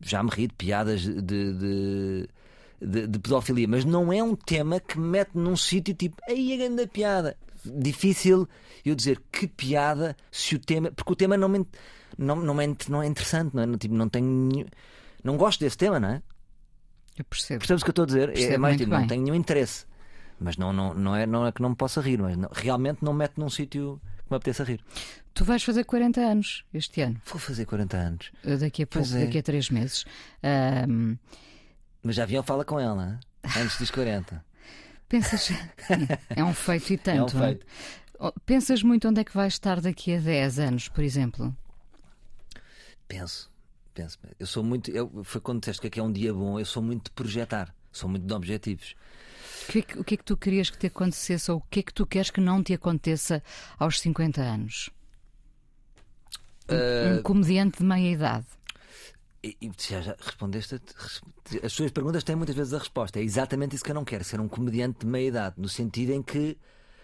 Já me ri de piadas de, de, de- de pedofilia, mas não é um tema que me mete num sítio tipo, aí a grande piada. Difícil eu dizer que piada se o tema. Porque o tema não, me, não, não, é, não é interessante, não é? Não, Tipo, não tenho. nenhum- Não gosto desse tema, não é? Eu percebo. Percebes o que eu estou a dizer? É mais tipo, não tenho nenhum interesse. Mas não, não, não, é, não é que não me possa rir, mas não- realmente não me mete num sítio que me apeteça rir. Tu vais fazer 40 anos este ano, Vou fazer 40 anos. daqui a pouco, é. daqui a 3 meses. Ahm, Mas já vinham fala com ela, hein? antes dos 40. *laughs* pensas. É um feito e tanto. É um não feito. Oh, Pensas muito onde é que vais estar daqui a 10 anos, por exemplo? Penso, penso. Eu sou muito. Eu, foi quando disseste que aqui é um dia bom, eu sou muito de projetar, sou muito de objetivos. O que, é que, o que é que tu querias que te acontecesse ou o que é que tu queres que não te aconteça aos 50 anos? Um, um comediante de meia idade. E, e já, já respondeste. As suas perguntas têm muitas vezes a resposta. É exatamente isso que eu não quero, ser um comediante de meia idade. No sentido em que,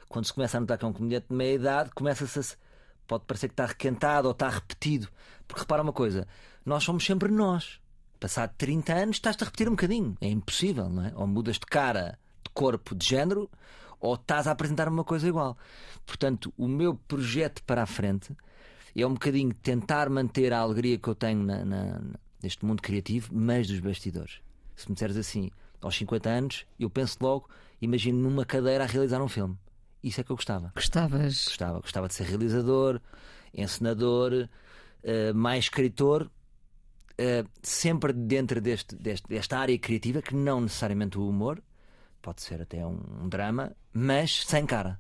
quando se começa a notar que é um comediante de meia idade, começa-se a. Pode parecer que está requentado ou está repetido. Porque repara uma coisa: nós somos sempre nós. Passado 30 anos, estás-te a repetir um bocadinho. É impossível, não é? Ou mudas de cara, de corpo, de género, ou estás a apresentar uma coisa igual. Portanto, o meu projeto para a frente é um bocadinho tentar manter a alegria que eu tenho na- na- neste mundo criativo, mas dos bastidores. Se me disseres assim, aos 50 anos, eu penso logo, imagino numa cadeira a realizar um filme. Isso é que eu gostava. Gostavas. Gostava, gostava de ser realizador, encenador, eh, mais escritor, eh, sempre dentro deste, deste- desta área criativa, que não necessariamente o humor, pode ser até um, um drama, mas sem cara.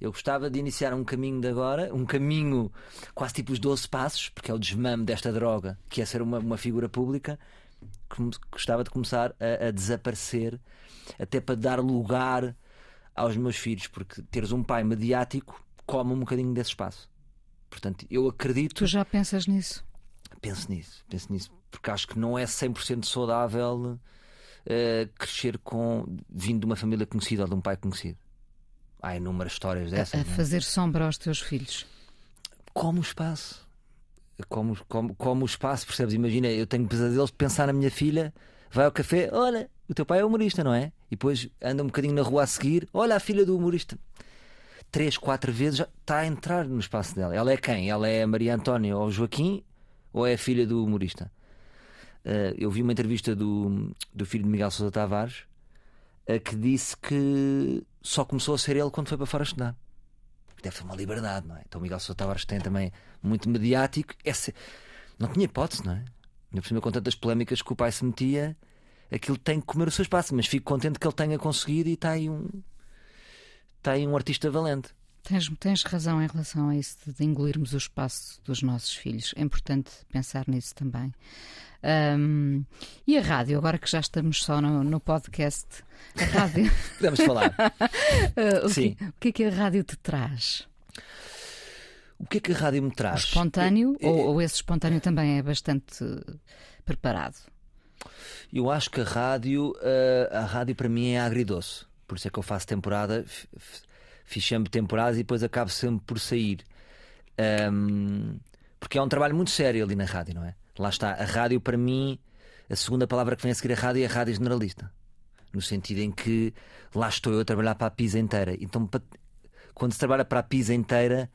Eu gostava de iniciar um caminho de agora, um caminho quase tipo os 12 passos, porque é o desmame desta droga, que é ser uma, uma figura pública. Gostava de começar a, a desaparecer, até para dar lugar aos meus filhos, porque teres um pai mediático come um bocadinho desse espaço. Portanto, eu acredito, Tu já pensas nisso? penso nisso, penso nisso, porque acho que não é 100% saudável eh, crescer com vindo de uma família conhecida ou de um pai conhecido. Há inúmeras histórias dessas. a é? fazer sombra aos teus filhos. como o espaço. Como, como, como o espaço, percebes? Imagina, eu tenho pesadelos de pensar na minha filha, vai ao café, olha, o teu pai é humorista, não é? E depois anda um bocadinho na rua a seguir, olha a filha do humorista. Três, quatro vezes já está a entrar no espaço dela. Ela é quem? Ela é a Maria Antónia ou o Joaquim ou é a filha do humorista? Eh, eu vi uma entrevista do, do filho de Miguel Sousa Tavares que disse que só começou a ser ele quando foi para fora estudar deve ser uma liberdade, não é? Então o Miguel Sousa Tavares tem também muito mediático. Não tinha hipótese, não é? Ainda por cima, com tantas polémicas que o pai se metia, aquilo tem que comer o seu espaço. Mas fico contente que ele tenha conseguido e está aí um. Está aí um artista valente. Tens, tens razão em relação a isso de, engolirmos o espaço dos nossos filhos. É importante pensar nisso também. Ahm, e a rádio, agora que já estamos só no, no podcast, a rádio, *laughs* Podemos falar. ah, *laughs* o, Sim. que, o que é que a rádio te traz? O que é que a rádio me O traz? espontâneo Eu- ou, ou esse espontâneo também é bastante preparado? Eu acho que a rádio, eh, a rádio para mim é agridoce. Por isso é que eu faço temporada, fiz sempre temporadas e depois acabo sempre por sair. Ahm, porque é um trabalho muito sério ali na rádio, não é? Lá está, a rádio para mim, a segunda palavra que vem a seguir a rádio é a rádio generalista. No sentido em que lá estou eu a trabalhar para a PISA inteira. Então, pa- quando se trabalha para a PISA inteira,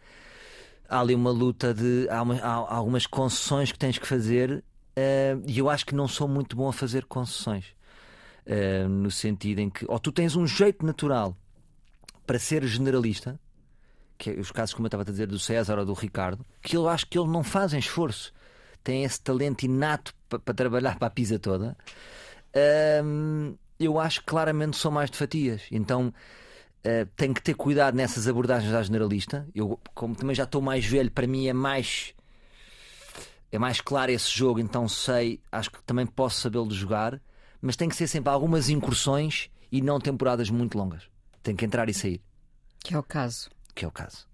há ali uma luta de. Há, uma- há- algumas concessões que tens que fazer eh, e eu acho que não sou muito bom a fazer concessões. Eh, no sentido em que, ou tu tens um jeito natural para ser generalista, que é os casos, como eu estava a dizer, do César ou do Ricardo, que eu acho que eles não fazem esforço, têm esse talento inato pa- para trabalhar para a pisa toda. Eu acho que claramente são mais de fatias, então uh, tenho que ter cuidado nessas abordagens à generalista. Eu, como também já estou mais velho, para mim é mais é mais claro esse jogo, então sei, acho que também posso sabê-lo jogar, mas tem que ser sempre algumas incursões e não temporadas muito longas. Tem que entrar e sair, Que é o caso. que é o caso.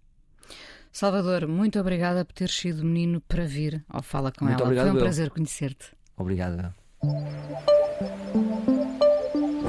Salvador, muito obrigada por ter sido menino para vir ao Fala com Muito ela. obrigado, Foi um prazer conhecer-te. Obrigado.